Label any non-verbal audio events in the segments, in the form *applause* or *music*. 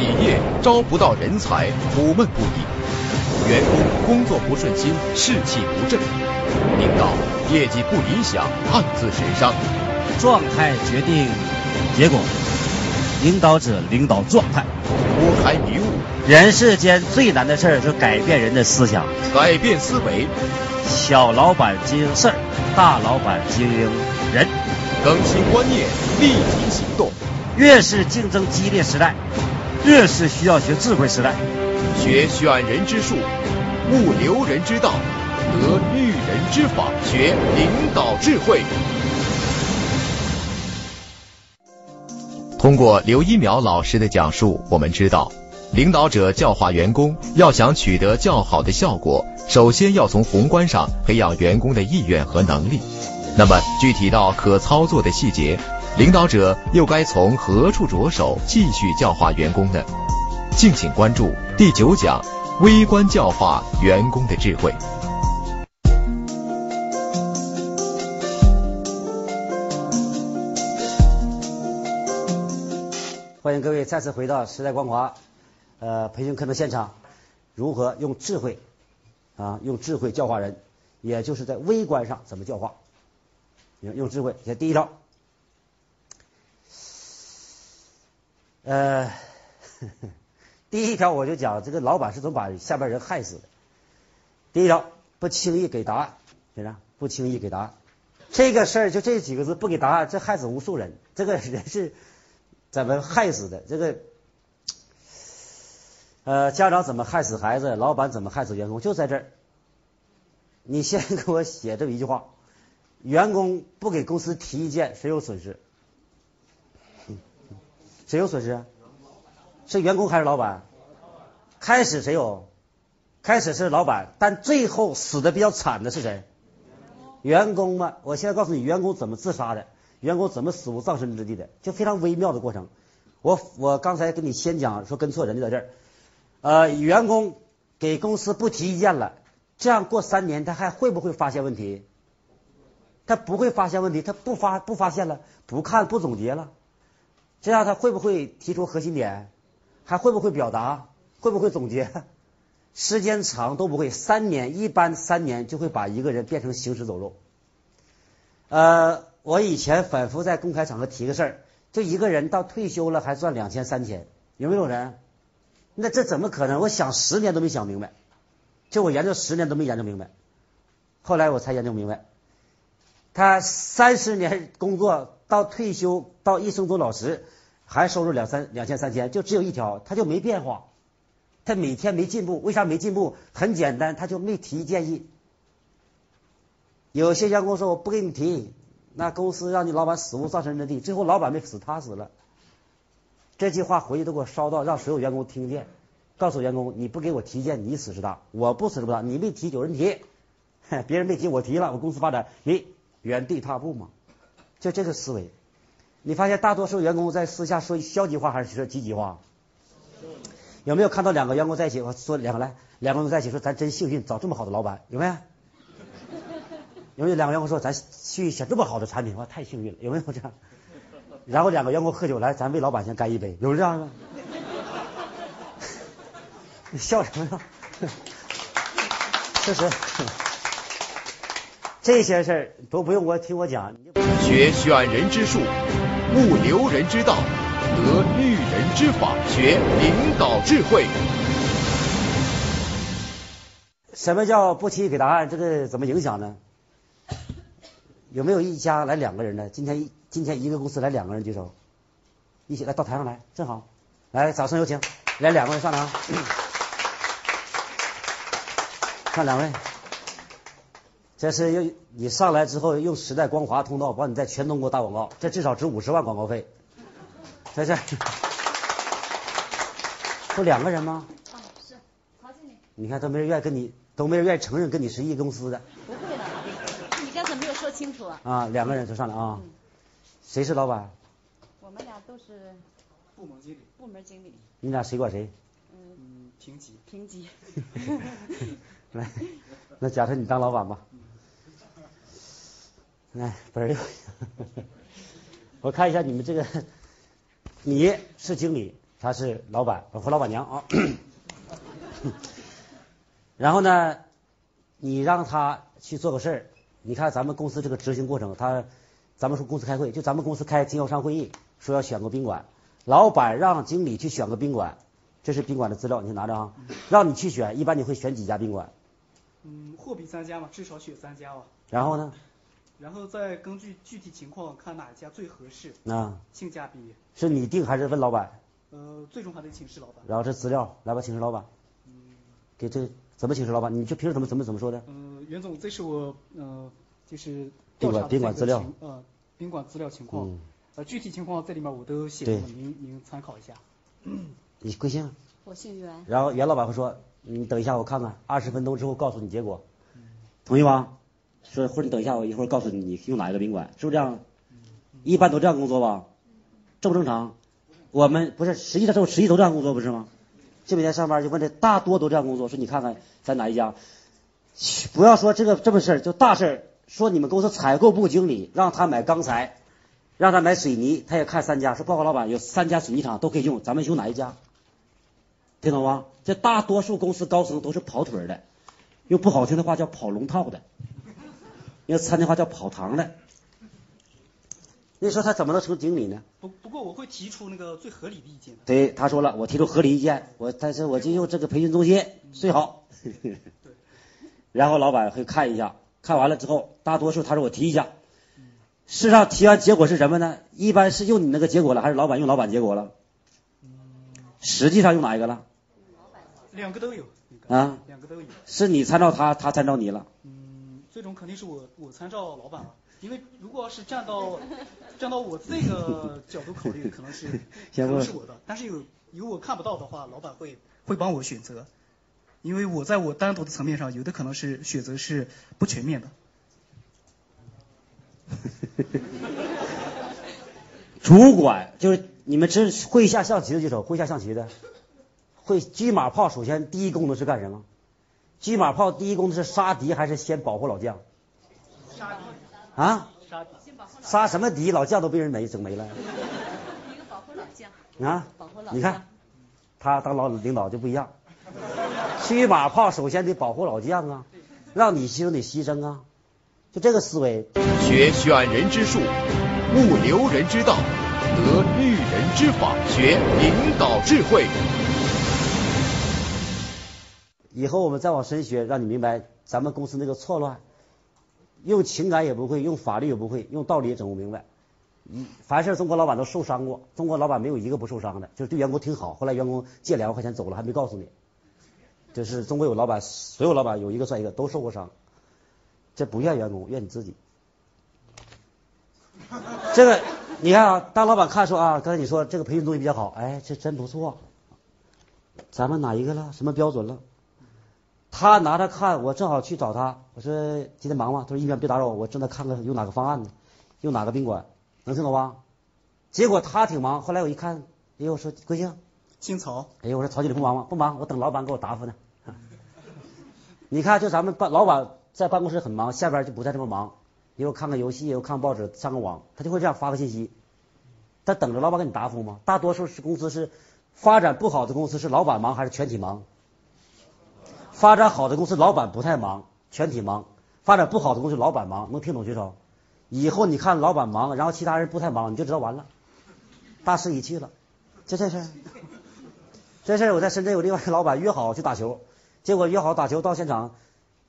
企业招不到人才，苦闷不已；员工工作不顺心，士气不振；领导业绩不理想，暗自神伤。状态决定结果，领导者领导状态。拨开迷雾，人世间最难的事儿是改变人的思想，改变思维。小老板经营事儿，大老板经营人。更新观念，立即行动。越是竞争激烈时代，越是需要学智慧时代。学选人之术，悟留人之道，得育人之法，学领导智慧。通过刘一苗老师的讲述，我们知道，领导者教化员工，要想取得较好的效果，首先要从宏观上培养员工的意愿和能力。那么，具体到可操作的细节，领导者又该从何处着手继续教化员工呢？敬请关注第九讲：微观教化员工的智慧。欢迎各位再次回到时代光华呃培训课程现场。如何用智慧啊？用智慧教化人，也就是在微观上怎么教化？用用智慧，先第一招，呃，*laughs* 第一条我就讲这个老板是怎么把下边人害死的。第一条，不轻易给答案，先生，不轻易给答案。这个事儿就这几个字，不给答案，这害死无数人。这个人是。怎么害死的？这个，呃，家长怎么害死孩子？老板怎么害死员工？就在这儿。你先给我写这么一句话：员工不给公司提意见，谁有损失？谁有损失？是员工还是老板？开始谁有？开始是老板，但最后死的比较惨的是谁？员工嘛。我现在告诉你，员工怎么自杀的。员工怎么死无葬身之地的？就非常微妙的过程。我我刚才跟你先讲说跟错人就在这儿。呃，员工给公司不提意见了，这样过三年他还会不会发现问题？他不会发现问题，他不发不发现了，不看不总结了，这样他会不会提出核心点？还会不会表达？会不会总结？时间长都不会，三年一般三年就会把一个人变成行尸走肉。呃。我以前反复在公开场合提个事儿，就一个人到退休了还赚两千三千，有没有人？那这怎么可能？我想十年都没想明白，就我研究十年都没研究明白，后来我才研究明白，他三十年工作到退休到一生做老师，还收入两三两千三千，就只有一条，他就没变化，他每天没进步，为啥没进步？很简单，他就没提建议。有些员工说我不给你提。那公司让你老板死无葬身之地，最后老板没死，他死了。这句话回去都给我烧到，让所有员工听见，告诉员工：你不给我提意见，你死是大；我不死是不大。你没提，有人提，*laughs* 别人没提，我提了，我公司发展，你原地踏步嘛？就这个思维。你发现大多数员工在私下说消极话还是说积极话？有没有看到两个员工在一起？我说两个来，两个人在一起说：咱真幸运，找这么好的老板，有没有？有没有两个员工说咱去选这么好的产品，哇，太幸运了，有没有这样？然后两个员工喝酒来，咱为老板先干一杯，有这样的？你 *laughs* 笑什么呀？*laughs* 确实，这些事儿都不用我听我讲。学选人之术，悟留人之道，得育人之法，学领导智慧。什么叫不轻易给答案？这个怎么影响呢？有没有一家来两个人的？今天今天一个公司来两个人举手，一起来到台上来，正好，来掌声有请，来两个人上来，上两位，这是用你上来之后用时代光华通道帮你在全中国打广告，这至少值五十万广告费，在这，不两个人吗？啊，是曹经理。你看都没人愿意跟你，都没人愿意承认跟你是一公司的。不会的，你刚才没有说清楚啊！啊，两个人就上来啊。谁是老板？我们俩都是部门经理。部门经理。你俩谁管谁？嗯，平级。平级。*laughs* 来，那假设你当老板吧。来，本人，*laughs* 我看一下你们这个，你是经理，他是老板和老板娘啊。*coughs* 然后呢，你让他去做个事儿，你看咱们公司这个执行过程，他咱们说公司开会，就咱们公司开经销商会议，说要选个宾馆，老板让经理去选个宾馆，这是宾馆的资料，你拿着啊，让你去选，一般你会选几家宾馆？嗯，货比三家嘛，至少选三家吧。然后呢？然后再根据具体情况看哪一家最合适，啊，性价比。是你定还是问老板？呃，最终还得请示老板。然后这资料，来吧，请示老板。嗯，给这怎么请示老板？你就平时怎么怎么怎么说的？嗯，袁总，这是我呃，就是宾馆宾馆资料。呃，宾馆资料情况。嗯。呃，具体情况在里面我都写了，您您参考一下。*clears throat* 你贵姓？我姓袁。然后袁老板会说：“你等一下，我看看，二十分钟之后告诉你结果，同意吗？”说或者你等一下，我一会儿告诉你你用哪一个宾馆，是不是这样？一般都这样工作吧？正不正常？我们不是实际上都实际都这样工作不是吗？这每天上班就问这大多都这样工作，说你看看在哪一家？不要说这个这么事儿，就大事儿。说你们公司采购部经理让他买钢材，让他买水泥，他也看三家，说报告老板有三家水泥厂都可以用，咱们用哪一家？听懂吗？这大多数公司高层都是跑腿的，用不好听的话叫跑龙套的。用餐厅话叫跑堂的，你说他怎么能成经理呢？不不过我会提出那个最合理的意见。对，他说了，我提出合理意见，我但是我就用这个培训中心最好。*laughs* 然后老板会看一下，看完了之后，大多数他说我提一下。事实上提完结果是什么呢？一般是用你那个结果了，还是老板用老板结果了？实际上用哪一个了？两个都有。啊？两个都有。是你参照他，他参照你了。嗯，最终肯定是我我参照老板了，因为如果要是站到站到我这个角度考虑，可能是 *laughs* 可能是我的，但是有有我看不到的话，老板会会帮我选择，因为我在我单独的层面上，有的可能是选择是不全面的。*laughs* 主管就是你们知会下象棋的举手，会下象棋的。会车马炮，首先第一功能是干什么？车马炮第一功是杀敌还是先保护老将？杀敌啊？杀敌。杀什么敌？老将都被人没整没了。一个保护老将。啊？保护老你看，他当老领导就不一样。车马炮首先得保护老将啊，让你牺牲得牺牲啊，就这个思维。学选人之术，悟留人之道，得育人之法，学领导智慧。以后我们再往深学，让你明白咱们公司那个错乱，用情感也不会，用法律也不会，用道理也整不明白。一凡是中国老板都受伤过，中国老板没有一个不受伤的，就是对员工挺好，后来员工借两万块钱走了还没告诉你。就是中国有老板，所有老板有一个算一个都受过伤，这不怨员工，怨你自己。*laughs* 这个你看啊，当老板看说啊，刚才你说这个培训东西比较好，哎，这真不错。咱们哪一个了？什么标准了？他拿着看，我正好去找他，我说今天忙吗？他说一边别打扰我，我正在看看用哪个方案呢，用哪个宾馆，能听懂吧？结果他挺忙，后来我一看，哎呦，我说贵姓？姓曹。哎呦，我说曹经理不忙吗？不忙，我等老板给我答复呢。*laughs* 你看，就咱们办老板在办公室很忙，下边就不再这么忙，又看看游戏，又看报纸，上个网，他就会这样发个信息。他等着老板给你答复吗？大多数是公司是发展不好的公司是老板忙还是全体忙？发展好的公司，老板不太忙，全体忙；发展不好的公司，老板忙。能听懂举手？以后你看老板忙，然后其他人不太忙，你就知道完了，大势已去了。就这事儿，这事儿我在深圳有另外一个老板约好去打球，结果约好打球到现场，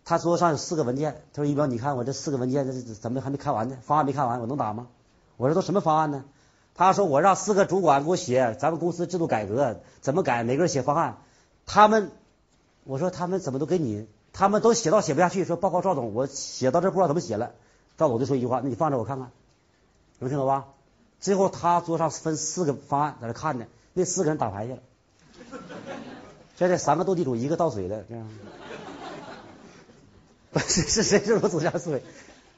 他桌上有四个文件，他说一彪，你看我这四个文件，这怎么还没看完呢？方案没看完，我能打吗？我说都什么方案呢？他说我让四个主管给我写咱们公司制度改革怎么改，每个人写方案，他们。我说他们怎么都给你？他们都写到写不下去，说报告赵总，我写到这不知道怎么写了。赵总就说一句话：那你放着我看看，能听懂吧？最后他桌上分四个方案在那看呢，那四个人打牌去了。这这三个斗地主，一个倒水的，这样。*laughs* 不是是谁这种走向思维？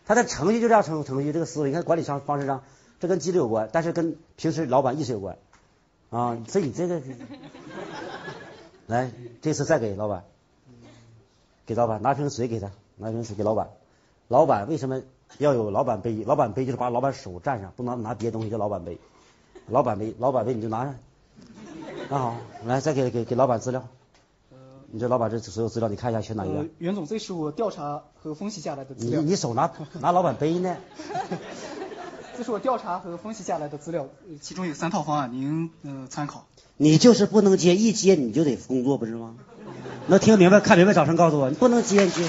他的程序就这样程程序，这个思维，你看管理上方式上，这跟纪律有关，但是跟平时老板意识有关啊。所以你这个。来，这次再给老板，给老板拿瓶水给他，拿瓶水给老板。老板为什么要有老板杯？老板杯就是把老板手蘸上，不能拿别的东西叫老板杯。老板杯，老板杯你就拿上，拿好，来再给给给老板资料。你这老板这所有资料你看一下，选哪一个？袁总，这是我调查和分析下来的资料。你你手拿拿老板杯呢？这是我调查和分析下来的资料，其中有三套方案，您呃参考。你就是不能接，一接你就得工作，不是吗？能听明白、看明白，掌声告诉我，你不能接你接。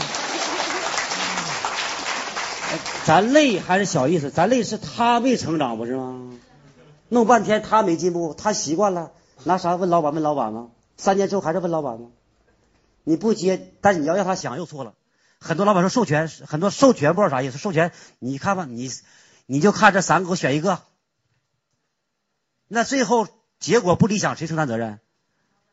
咱累还是小意思，咱累是他没成长，不是吗？弄半天他没进步，他习惯了，拿啥问老板？问老板吗？三年之后还是问老板吗？你不接，但你要让他想又错了。很多老板说授权，很多授权不知道啥意思。授权，你看吧，你你就看这三个，我选一个。那最后结果不理想，谁承担责任？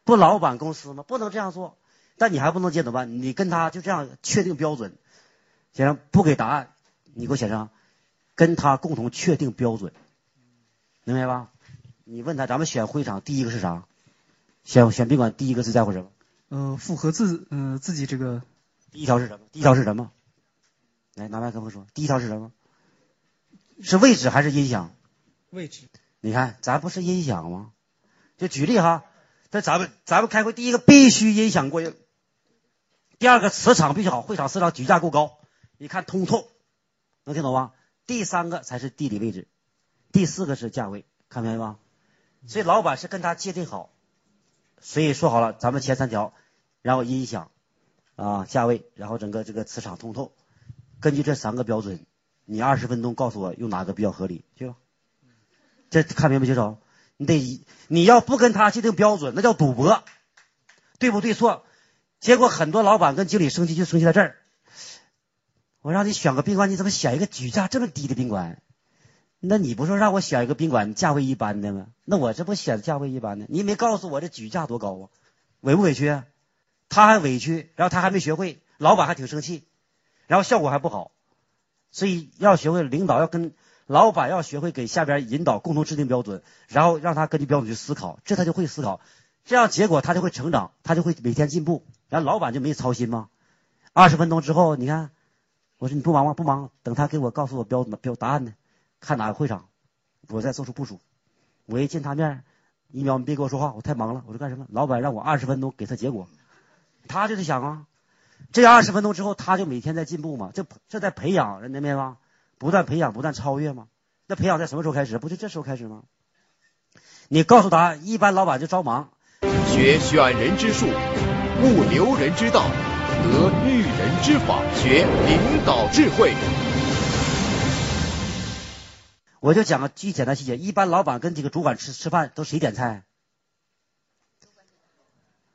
不老板公司吗？不能这样做。但你还不能接怎么办？你跟他就这样确定标准。先生不给答案，你给我写上，跟他共同确定标准，明白吧？你问他，咱们选会场第一个是啥？选选宾馆第一个是在乎什么？呃，符合自呃自己这个第一条是什么？第一条是什么？来拿麦克风说，第一条是什么？是位置还是音响？位置。你看，咱不是音响吗？就举例哈，这咱们咱们开会，第一个必须音响过硬，第二个磁场必须好，会场磁场举架够高，你看通透，能听懂吗？第三个才是地理位置，第四个是价位，看明白吗？所以老板是跟他界定好，所以说好了，咱们前三条。然后音响，啊价位，然后整个这个磁场通透，根据这三个标准，你二十分钟告诉我用哪个比较合理，就，这看明白没？少？你得你要不跟他界定标准，那叫赌博，对不对错？结果很多老板跟经理生气就生气在这儿，我让你选个宾馆，你怎么选一个举价这么低的宾馆？那你不说让我选一个宾馆价位一般的吗？那我这不选价位一般的？你没告诉我这举价多高啊？委不委屈？啊？他还委屈，然后他还没学会，老板还挺生气，然后效果还不好，所以要学会领导要跟老板要学会给下边引导，共同制定标准，然后让他根据标准去思考，这他就会思考，这样结果他就会成长，他就会每天进步，然后老板就没操心吗？二十分钟之后，你看，我说你不忙吗？不忙，等他给我告诉我标准标答案呢，看哪个会场，我再做出部署。我一见他面，一秒你别跟我说话，我太忙了。我说干什么？老板让我二十分钟给他结果。他就得想啊，这二十分钟之后，他就每天在进步嘛，这这在培养，人明白吗？不断培养，不断超越嘛。那培养在什么时候开始？不就这时候开始吗？你告诉他，一般老板就着忙。学选人之术，悟留人之道，得育人之法，学领导智慧。我就讲个最简单细节，一般老板跟几个主管吃吃饭，都谁点菜？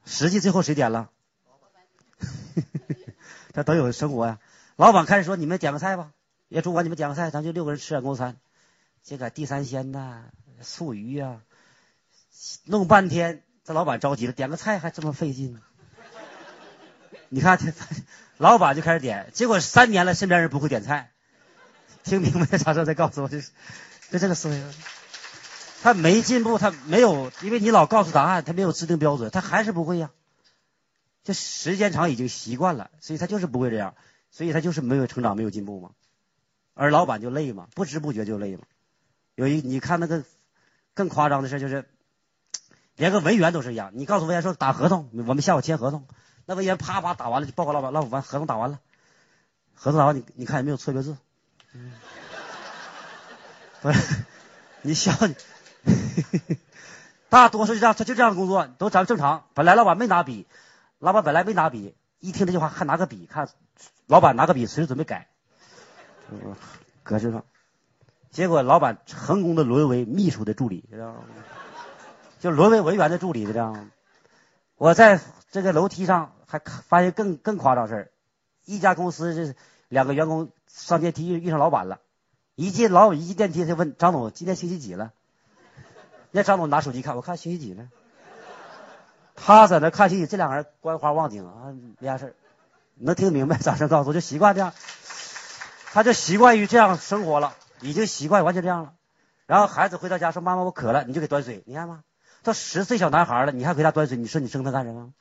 实际最后谁点了？*laughs* 这都有生活呀。老板开始说：“你们点个菜吧，也主管你们点个菜，咱就六个人吃点公餐。”这个地三鲜呐，素鱼呀，弄半天，这老板着急了，点个菜还这么费劲。你看老板就开始点，结果三年了，身边人不会点菜。听明白啥时候再告诉我，这就这个思维。他没进步，他没有，因为你老告诉答案，他没有制定标准，他还是不会呀。这时间长已经习惯了，所以他就是不会这样，所以他就是没有成长，没有进步嘛。而老板就累嘛，不知不觉就累嘛。有一你看那个更夸张的事就是，连个文员都是一样。你告诉文员说打合同，我们下午签合同，那文员啪啪打完了就报告老板，老板合同打完了，合同打完你你看有没有错别字？不是，你笑，*laughs* 大多数就这样，他就这样工作，都咱们正常。本来老板没拿笔。老板本来没拿笔，一听这句话还拿个笔，看老板拿个笔，随时准备改，搁这上。结果老板成功的沦为秘书的助理，知道吗？就沦为文员的助理，知道吗？我在这个楼梯上还发现更更夸张事儿，一家公司这两个员工上电梯遇上老板了，一进老一进电梯，他问张总今天星期几了？那张总拿手机看，我看星期几了？他在那看戏，这两个人观花望景啊，没啥事能听明白？掌声告诉我，就习惯这样，他就习惯于这样生活了，已经习惯完全这样了。然后孩子回到家说：“妈妈，我渴了。”你就给端水，你看吗？都十岁小男孩了，你还给他端水？你说你生他干什么？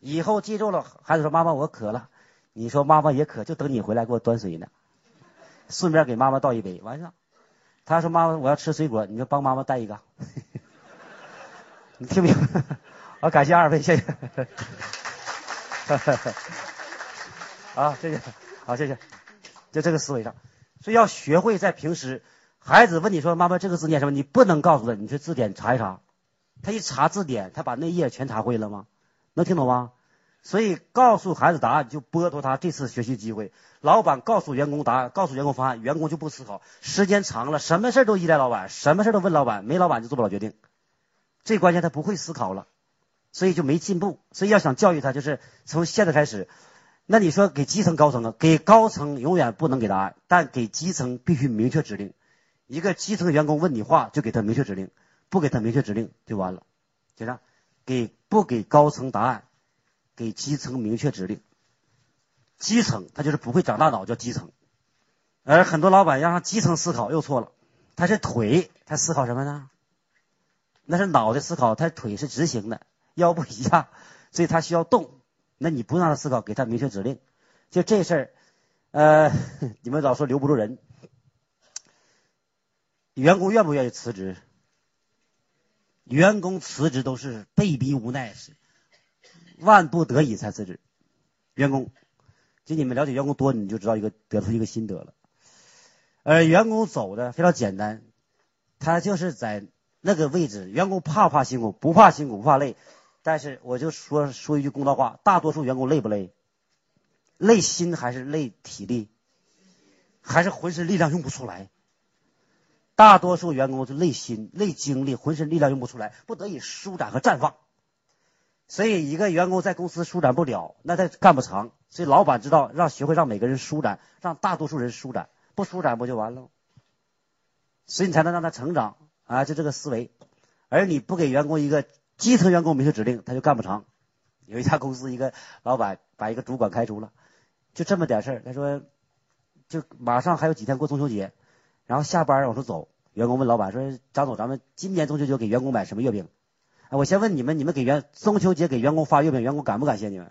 以后记住了，孩子说：“妈妈，我渴了。”你说：“妈妈也渴，就等你回来给我端水呢。”顺便给妈妈倒一杯，完事。他说：“妈妈，我要吃水果。”你说：“帮妈妈带一个。” *laughs* 你听明白？好，感谢二位，谢谢。*laughs* 啊，谢谢，好，谢谢。就这个思维上，所以要学会在平时，孩子问你说妈妈这个字念什么，你不能告诉他，你去字典查一查。他一查字典，他把那页全查会了吗？能听懂吗？所以告诉孩子答案就剥夺他这次学习机会。老板告诉员工答案，告诉员工方案，员工就不思考。时间长了，什么事都依赖老板，什么事都问老板，没老板就做不了决定。最关键他不会思考了，所以就没进步。所以要想教育他，就是从现在开始。那你说给基层高层啊？给高层永远不能给答案，但给基层必须明确指令。一个基层员工问你话，就给他明确指令，不给他明确指令就完了。就这样，给不给高层答案？给基层明确指令，基层他就是不会长大脑，叫基层。而很多老板让基层思考又错了，他是腿，他思考什么呢？那是脑袋思考，他腿是执行的，腰部以下，所以他需要动。那你不让他思考，给他明确指令，就这事儿，呃，*laughs* 你们老说留不住人，员工愿不愿意辞职？员工辞职都是被逼无奈是。万不得已才辞职，员工，就你们了解员工多，你就知道一个得出一个心得了。呃，员工走的非常简单，他就是在那个位置。员工怕不怕辛苦？不怕辛苦，不怕累。但是我就说说一句公道话，大多数员工累不累？累心还是累体力？还是浑身力量用不出来？大多数员工是累心、累精力，浑身力量用不出来，不得已舒展和绽放。所以，一个员工在公司舒展不了，那他干不长。所以，老板知道让学会让每个人舒展，让大多数人舒展，不舒展不就完了？所以你才能让他成长啊！就这个思维。而你不给员工一个基层员工明确指令，他就干不长。有一家公司，一个老板把一个主管开除了，就这么点事儿。他说，就马上还有几天过中秋节，然后下班往出走，员工问老板说：“张总，咱们今年中秋节给员工买什么月饼？”哎我先问你们，你们给员中秋节给员工发月饼，员工感不感谢你们？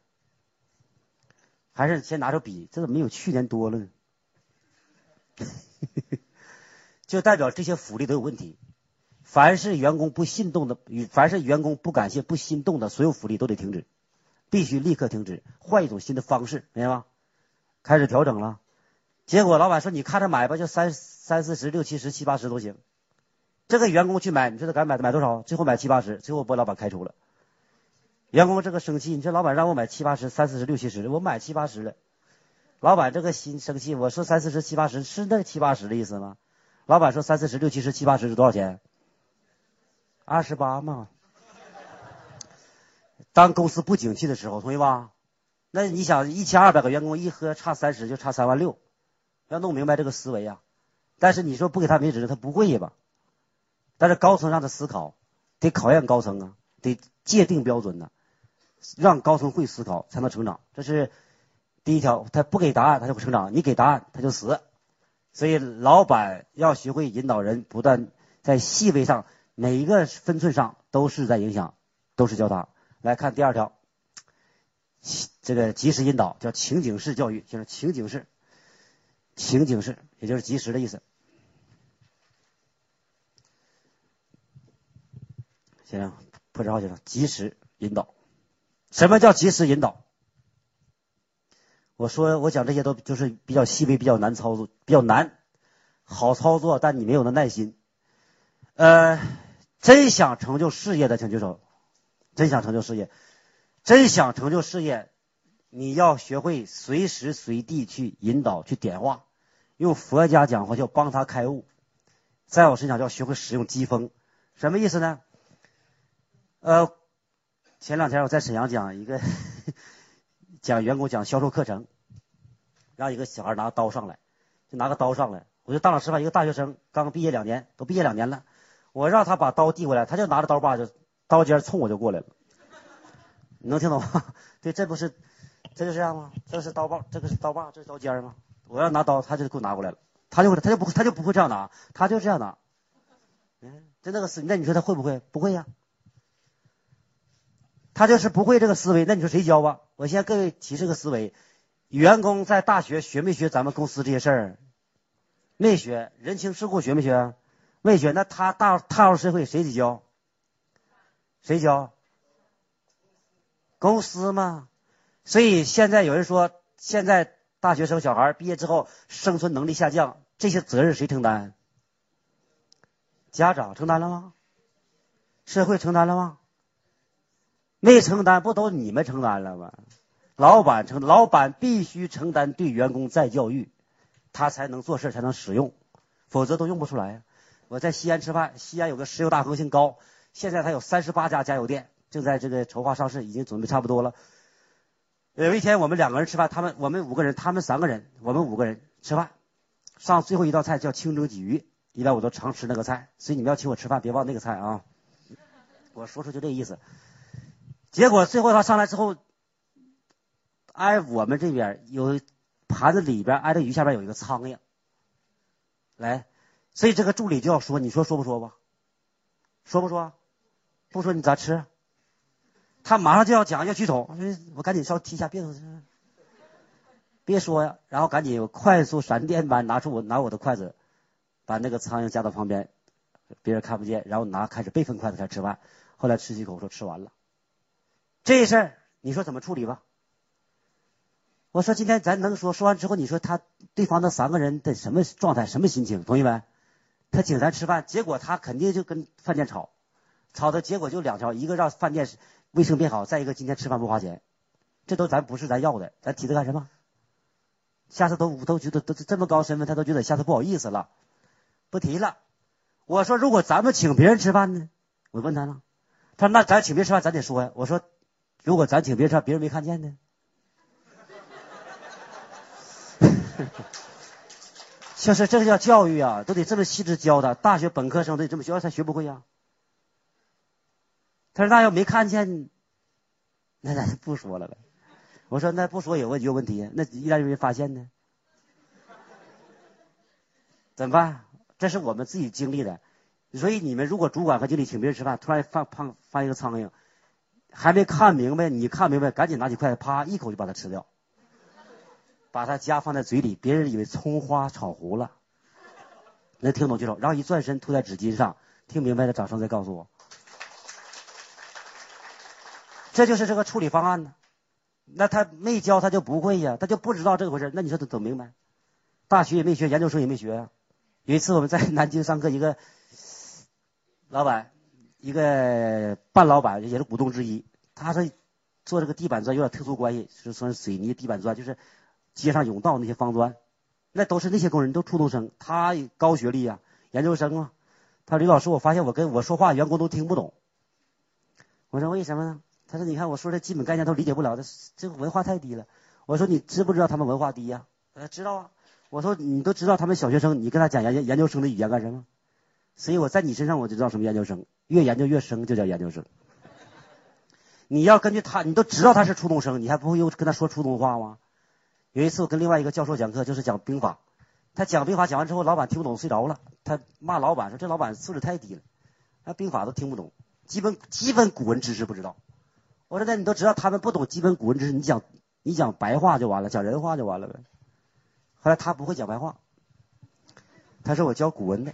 还是先拿出笔，这怎么没有去年多了呢？*laughs* 就代表这些福利都有问题。凡是员工不心动的，凡是员工不感谢、不心动的，所有福利都得停止，必须立刻停止，换一种新的方式，明白吗？开始调整了，结果老板说：“你看着买吧，就三三四十、六七十、七八十都行。”这个员工去买，你说他敢买买多少？最后买七八十，最后把老板开除了。员工这个生气，你说老板让我买七八十、三四十、六七十，我买七八十了。老板这个心生气，我说三四十、七八十是那七八十的意思吗？老板说三四十、六七十、七八十是多少钱？二十八嘛。当公司不景气的时候，同意吧？那你想一千二百个员工一喝差三十就差三万六，要弄明白这个思维呀。但是你说不给他明指他不会吧？但是高层让他思考，得考验高层啊，得界定标准呢，让高层会思考才能成长。这是第一条，他不给答案他就会成长，你给答案他就死。所以老板要学会引导人，不断在细微上每一个分寸上都是在影响，都是教他。来看第二条，这个及时引导叫情景式教育，就是情景式，情景式也就是及时的意思。先生，破折号先生，及时引导。什么叫及时引导？我说我讲这些都就是比较细微、比较难操作、比较难，好操作，但你没有那耐心。呃，真想成就事业的，请举手。真想成就事业，真想成就事业，你要学会随时随地去引导、去点化。用佛家讲话叫帮他开悟。在我身上叫学会使用机锋，什么意思呢？呃，前两天我在沈阳讲一个 *laughs* 讲员工讲销售课程，让一个小孩拿刀上来，就拿个刀上来，我就当场示范一个大学生刚毕业两年，都毕业两年了，我让他把刀递过来，他就拿着刀把就刀尖冲我就过来了，你能听懂吗？对，这不是这就是这样吗？这是刀把，这个是刀把，这是刀尖吗？我要拿刀，他就给我拿过来了，他就他就不他就不会这样拿，他就这样拿，嗯，就那个思，那你说他会不会？不会呀。他就是不会这个思维，那你说谁教吧？我先各位提这个思维：员工在大学学没学咱们公司这些事儿？没学，人情世故学没学？没学。那他大踏入社会谁得教？谁教？公司吗？所以现在有人说，现在大学生小孩毕业之后生存能力下降，这些责任谁承担？家长承担了吗？社会承担了吗？没承担，不都你们承担了吗？老板承，老板必须承担对员工再教育，他才能做事，才能使用，否则都用不出来。我在西安吃饭，西安有个石油大亨姓高，现在他有三十八家加油店，正在这个筹划上市，已经准备差不多了。有一天我们两个人吃饭，他们我们五个人，他们三个人，我们五个人吃饭，上最后一道菜叫清蒸鲫鱼，一般我都常吃那个菜，所以你们要请我吃饭，别忘那个菜啊。我说出就这意思。结果最后他上来之后，挨我们这边有盘子里边挨着鱼下边有一个苍蝇，来，所以这个助理就要说，你说说不说吧？说不说？不说你咋吃？他马上就要讲要举手，我赶紧稍微提一下，别别说呀，然后赶紧快速闪电般拿出我拿我的筷子，把那个苍蝇夹到旁边，别人看不见，然后拿开始备份筷子开始吃饭，后来吃几口说吃完了。这事儿你说怎么处理吧？我说今天咱能说说完之后，你说他对方那三个人的什么状态、什么心情？同学们，他请咱吃饭，结果他肯定就跟饭店吵，吵的结果就两条：一个让饭店卫生变好，再一个今天吃饭不花钱。这都咱不是咱要的，咱提他干什么？下次都都觉得都这么高身份，他都觉得下次不好意思了，不提了。我说如果咱们请别人吃饭呢？我问他呢，他说那咱请别人吃饭，咱得说呀。我说。如果咱请别人吃饭，别人没看见呢？*laughs* 就是这个叫教育啊，都得这么细致教的。大学本科生都得这么教，他学不会呀。他说：“那要没看见，那咱就不说了呗。”我说：“那不说有问有问题，那一旦有人发现呢？怎么办？这是我们自己经历的。所以你们如果主管和经理请别人吃饭，突然放放放一个苍蝇。”还没看明白，你看明白，赶紧拿起筷子，啪一口就把它吃掉，把它夹放在嘴里，别人以为葱花炒糊了。能听懂举手，然后一转身吐在纸巾上。听明白的掌声再告诉我。这就是这个处理方案呢。那他没教，他就不会呀，他就不知道这个回事。那你说他怎么明白？大学也没学，研究生也没学呀。有一次我们在南京上课，一个老板。一个半老板也是股东之一，他是做这个地板砖有点特殊关系，是算水泥地板砖，就是街上甬道那些方砖，那都是那些工人都初中生，他高学历呀，研究生啊。他说：“李老师，我发现我跟我说话员工都听不懂。”我说：“为什么呢？”他说：“你看我说的基本概念都理解不了，这这个文化太低了。”我说：“你知不知道他们文化低呀？”他说，知道啊。我说：“你都知道他们小学生，你跟他讲研研究生的语言干什么？”所以我在你身上我就知道什么研究生。越研究越深，就叫研究生。你要根据他，你都知道他是初中生，你还不会又跟他说初中话吗？有一次我跟另外一个教授讲课，就是讲兵法。他讲兵法讲完之后，老板听不懂，睡着了。他骂老板说：“这老板素质太低了，那兵法都听不懂，基本基本古文知识不知道。”我说：“那你都知道他们不懂基本古文知识，你讲你讲白话就完了，讲人话就完了呗。”后来他不会讲白话，他说：“我教古文的。”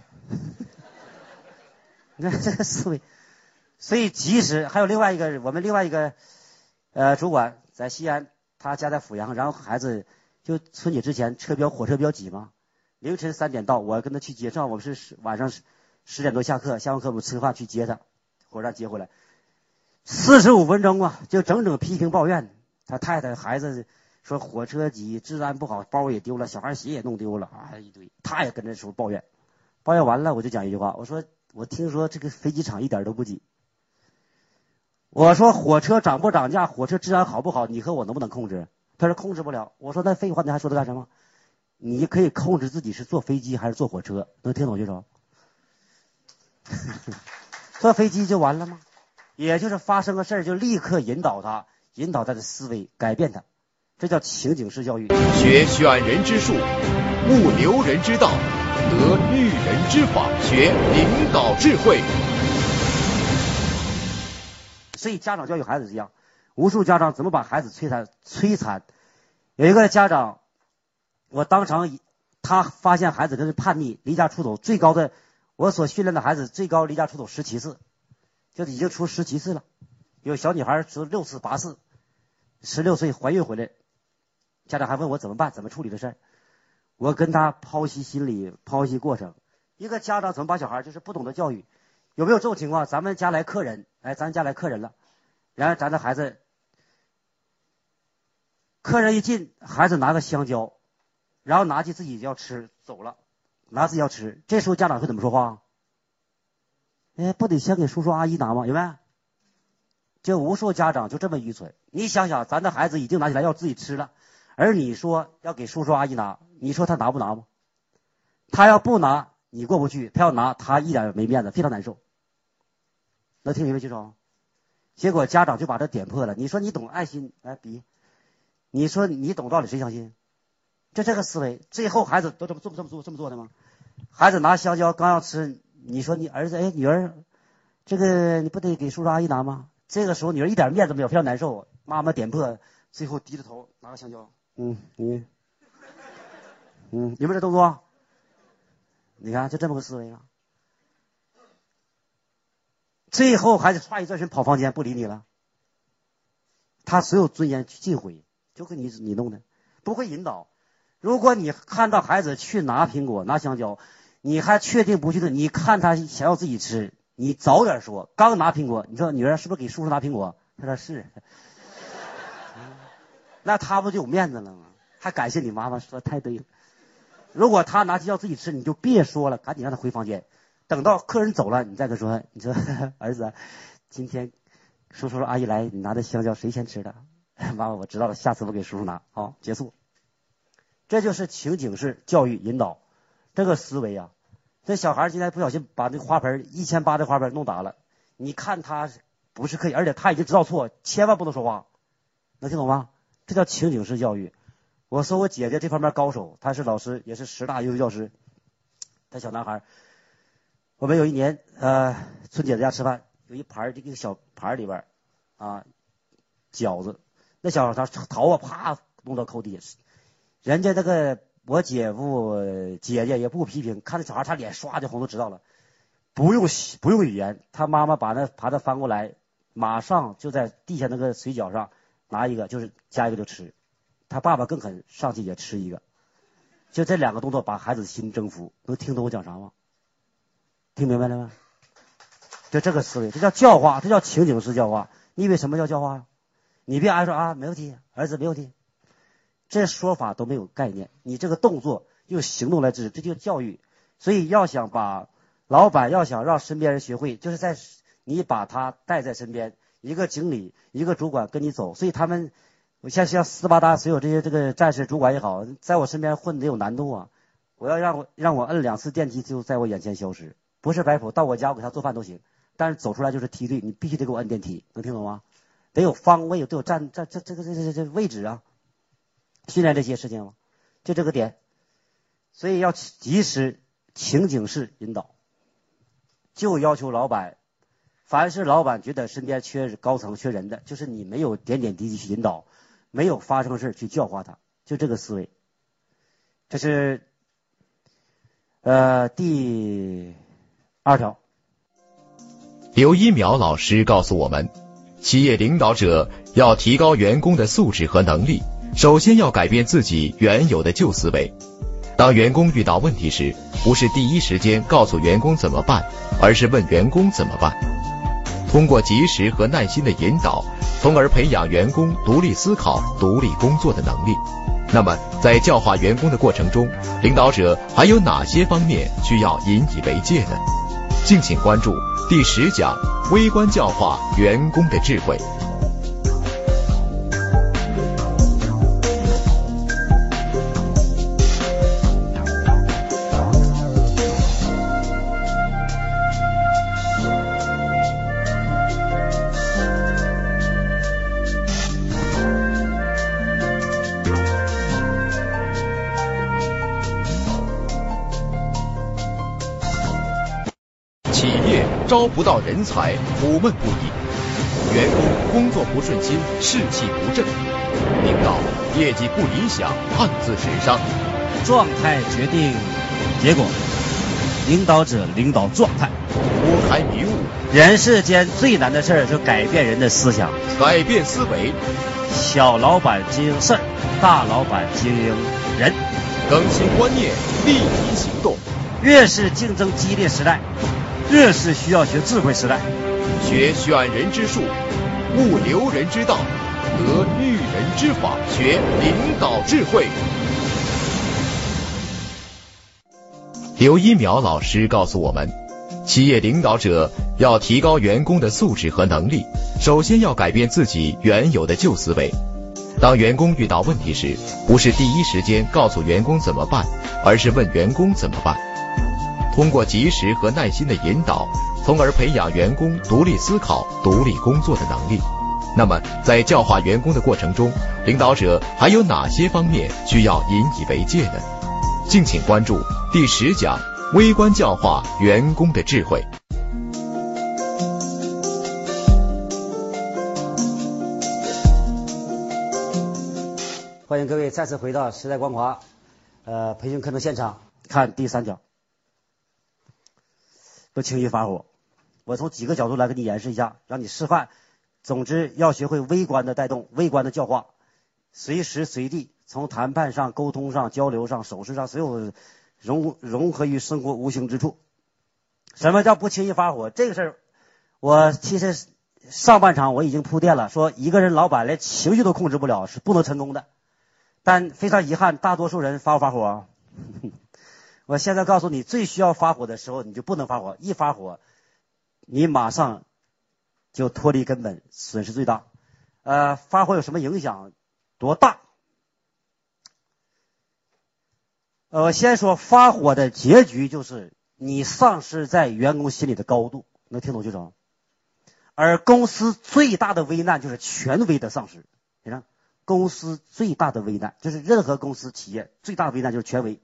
你看这个思维，所以即使还有另外一个，我们另外一个呃主管在西安，他家在阜阳，然后孩子就春节之前车比较火车比较挤嘛，凌晨三点到，我跟他去接，正好我们是十晚上十十点多下课，下完课我们吃饭去接他，火车站接回来，四十五分钟啊，就整整批评抱怨，他太太孩子说火车挤，治安不好，包也丢了，小孩鞋也弄丢了啊一堆，他也跟着说抱怨，抱怨完了我就讲一句话，我说。我听说这个飞机场一点都不挤。我说火车涨不涨价，火车治安好不好，你和我能不能控制？他说控制不了。我说那废话，你还说它干什么？你可以控制自己是坐飞机还是坐火车，能听懂就成。*laughs* 坐飞机就完了吗？也就是发生个事儿就立刻引导他，引导他的思维，改变他，这叫情景式教育。学选人之术，悟留人之道。得育人之法，学领导智慧。所以家长教育孩子一样，无数家长怎么把孩子摧残？摧残。有一个家长，我当场，他发现孩子跟是叛逆，离家出走最高的，我所训练的孩子最高离家出走十七次，就已经出十七次了。有小女孩出六次八次，十六岁怀孕回来，家长还问我怎么办，怎么处理这事儿。我跟他剖析心理，剖析过程。一个家长怎么把小孩就是不懂得教育？有没有这种情况？咱们家来客人，哎，咱家来客人了，然后咱的孩子，客人一进，孩子拿个香蕉，然后拿起自己要吃走了，拿自己要吃，这时候家长会怎么说话？哎，不得先给叔叔阿姨拿吗？有没有？就无数家长就这么愚蠢。你想想，咱的孩子已经拿起来要自己吃了，而你说要给叔叔阿姨拿，你说他拿不拿吗？他要不拿，你过不去；他要拿，他一点没面子，非常难受。能听明白清楚？结果家长就把这点破了。你说你懂爱心，来比，你说你懂道理，谁相信？就这个思维，最后孩子都这么这么这么做这么做的吗？孩子拿香蕉刚要吃。你说你儿子哎，女儿，这个你不得给叔叔阿姨拿吗？这个时候女儿一点面子没有，非常难受。妈妈点破，最后低着头拿个香蕉，嗯，你，嗯，有没有这动作？你看，就这么个思维啊。最后孩子唰一转身跑房间不理你了，他所有尊严尽毁，就跟你你弄的，不会引导。如果你看到孩子去拿苹果拿香蕉。你还确定不确定？你看他想要自己吃，你早点说。刚拿苹果，你说女儿是不是给叔叔拿苹果？他说是。*laughs* 那他不就有面子了吗？还感谢你妈妈说太对了。如果他拿去要自己吃，你就别说了，赶紧让他回房间。等到客人走了，你再跟说，你说 *laughs* 儿子，今天叔叔阿姨来，你拿的香蕉谁先吃的？*laughs* 妈妈我知道了，下次我给叔叔拿。好，结束。这就是情景式教育引导，这个思维啊。这小孩今天不小心把那花盆一千八的花盆弄砸了，你看他不是刻意，而且他已经知道错，千万不能说话，能听懂吗？这叫情景式教育。我说我姐姐这方面高手，她是老师，也是十大优秀教师。她小男孩，我们有一年呃春姐在家吃饭，有一盘这个小盘里边啊饺子，那小孩淘啊啪弄到扣底下，人家那个。我姐夫姐姐也不批评，看那小孩，他脸唰就红，都知道了。不用不用语言，他妈妈把那盘子翻过来，马上就在地下那个水饺上拿一个，就是夹一个就吃。他爸爸更狠，上去也吃一个。就这两个动作把孩子的心征服，能听懂我讲啥吗？听明白了吗？就这个思维，这叫教化，这叫情景式教化。你以为什么叫教化呀？你别挨说啊，没问题，儿子没问题。这说法都没有概念，你这个动作用行动来支持，这就教育。所以要想把老板要想让身边人学会，就是在你把他带在身边，一个经理，一个主管跟你走。所以他们，我像像斯巴达所有这些这个战士主管也好，在我身边混得有难度啊。我要让我让我摁两次电梯就在我眼前消失，不是摆谱，到我家我给他做饭都行，但是走出来就是梯队，你必须得给我摁电梯，能听懂吗？得有方位，得有站站这这个这这这位置啊。训练这些事情吗？就这个点，所以要及时情景式引导。就要求老板，凡是老板觉得身边缺高层、缺人的，就是你没有点点滴滴去引导，没有发生事去教化他，就这个思维。这是呃第二条。刘一苗老师告诉我们，企业领导者要提高员工的素质和能力。首先要改变自己原有的旧思维。当员工遇到问题时，不是第一时间告诉员工怎么办，而是问员工怎么办。通过及时和耐心的引导，从而培养员工独立思考、独立工作的能力。那么，在教化员工的过程中，领导者还有哪些方面需要引以为戒呢？敬请关注第十讲：微观教化员工的智慧。不到人才，苦闷不已；员工工作不顺心，士气不振；领导业绩不理想，暗自神伤。状态决定结果，领导者领导状态。拨开迷雾。人世间最难的事儿就改变人的思想，改变思维。小老板经营事儿，大老板经营人。更新观念，立即行动。越是竞争激烈时代，越是需要学智慧时代。学选人之术，悟留人之道，得育人之法，学领导智慧。刘一苗老师告诉我们，企业领导者要提高员工的素质和能力，首先要改变自己原有的旧思维。当员工遇到问题时，不是第一时间告诉员工怎么办，而是问员工怎么办。通过及时和耐心的引导，从而培养员工独立思考、独立工作的能力。那么，在教化员工的过程中，领导者还有哪些方面需要引以为戒呢？敬请关注第十讲：微观教化员工的智慧。欢迎各位再次回到时代光华呃培训课程现场，看第三讲，不轻易发火。我从几个角度来给你演示一下，让你示范。总之要学会微观的带动，微观的教化，随时随地从谈判上、沟通上、交流上、手势上，所有融融合于生活无形之处。什么叫不轻易发火？这个事儿，我其实上半场我已经铺垫了，说一个人老板连情绪都控制不了是不能成功的。但非常遗憾，大多数人发不发火？*laughs* 我现在告诉你，最需要发火的时候，你就不能发火。一发火，你马上就脱离根本，损失最大。呃，发火有什么影响？多大？呃，先说发火的结局就是你丧失在员工心里的高度，能听懂就成。而公司最大的危难就是权威的丧失，你看。公司最大的危难就是任何公司企业最大的危难就是权威，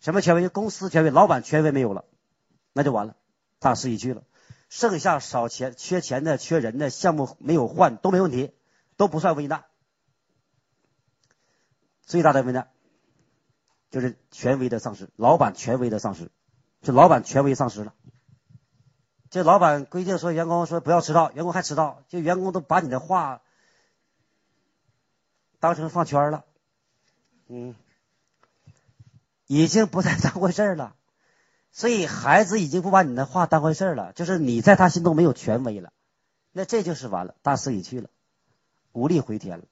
什么权威？公司权威，老板权威没有了，那就完了，大势已去了。剩下少钱、缺钱的、缺人的项目没有换都没问题，都不算危难。最大的危难就是权威的丧失，老板权威的丧失，就老板权威丧失了。这老板规定说员工说不要迟到，员工还迟到，就员工都把你的话。当成放圈了，嗯，已经不再当回事了，所以孩子已经不把你的话当回事了，就是你在他心中没有权威了，那这就是完了，大势已去了，无力回天了。